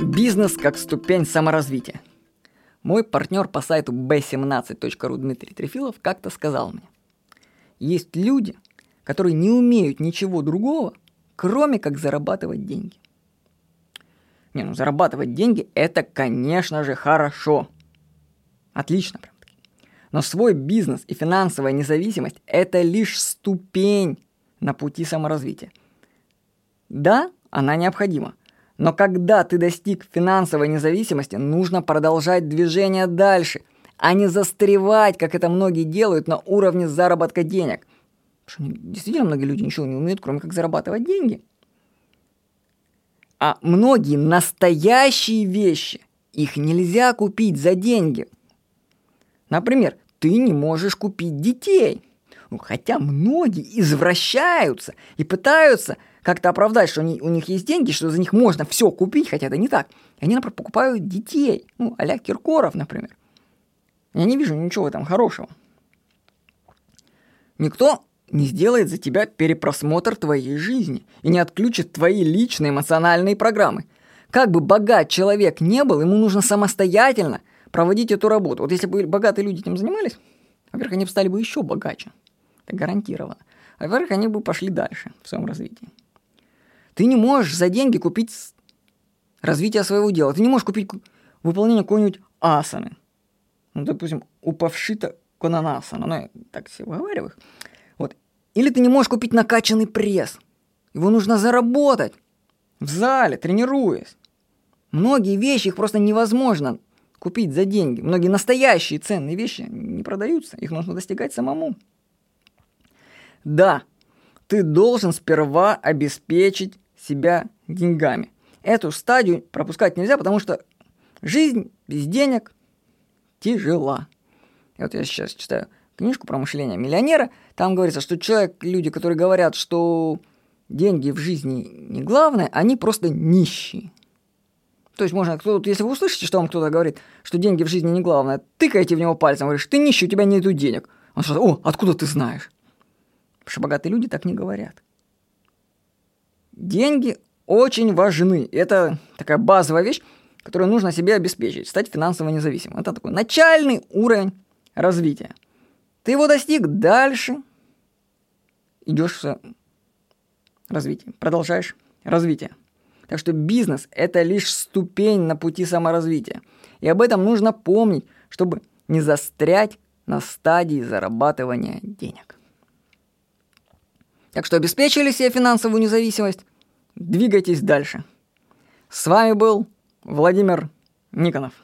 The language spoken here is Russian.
Бизнес как ступень саморазвития. Мой партнер по сайту b17.ru Дмитрий Трефилов как-то сказал мне, есть люди, которые не умеют ничего другого, кроме как зарабатывать деньги. Не, ну зарабатывать деньги это, конечно же, хорошо. Отлично прям таки. Но свой бизнес и финансовая независимость это лишь ступень на пути саморазвития. Да, она необходима. Но когда ты достиг финансовой независимости, нужно продолжать движение дальше, а не застревать, как это многие делают, на уровне заработка денег. Потому что действительно многие люди ничего не умеют, кроме как зарабатывать деньги. А многие настоящие вещи, их нельзя купить за деньги. Например, ты не можешь купить детей. Ну, хотя многие извращаются и пытаются как-то оправдать, что они, у них есть деньги, что за них можно все купить, хотя это не так. И они, например, покупают детей, ну, а Киркоров, например. Я не вижу ничего этом хорошего. Никто не сделает за тебя перепросмотр твоей жизни и не отключит твои личные эмоциональные программы. Как бы богат человек не был, ему нужно самостоятельно проводить эту работу. Вот если бы богатые люди этим занимались, во-первых, они бы стали бы еще богаче. Это гарантированно. Во-вторых, они бы пошли дальше в своем развитии. Ты не можешь за деньги купить развитие своего дела. Ты не можешь купить выполнение какой-нибудь асаны. Ну, допустим, упавшита конанасана. Ну, я так все выговариваю. Вот. Или ты не можешь купить накачанный пресс. Его нужно заработать в зале, тренируясь. Многие вещи, их просто невозможно купить за деньги. Многие настоящие ценные вещи не продаются. Их нужно достигать самому. Да, ты должен сперва обеспечить себя деньгами. Эту стадию пропускать нельзя, потому что жизнь без денег тяжела. И вот я сейчас читаю книжку про мышление миллионера. Там говорится, что человек, люди, которые говорят, что деньги в жизни не главное, они просто нищие. То есть можно, кто, если вы услышите, что вам кто-то говорит, что деньги в жизни не главное, тыкайте в него пальцем, говоришь, ты нищий, у тебя нету денег. Он скажет, о, откуда ты знаешь? Потому что богатые люди так не говорят. Деньги очень важны. Это такая базовая вещь, которую нужно себе обеспечить, стать финансово независимым. Это такой начальный уровень развития. Ты его достиг, дальше идешь в развитие, продолжаешь развитие. Так что бизнес – это лишь ступень на пути саморазвития. И об этом нужно помнить, чтобы не застрять на стадии зарабатывания денег. Так что обеспечили себе финансовую независимость, двигайтесь дальше. С вами был Владимир Никонов.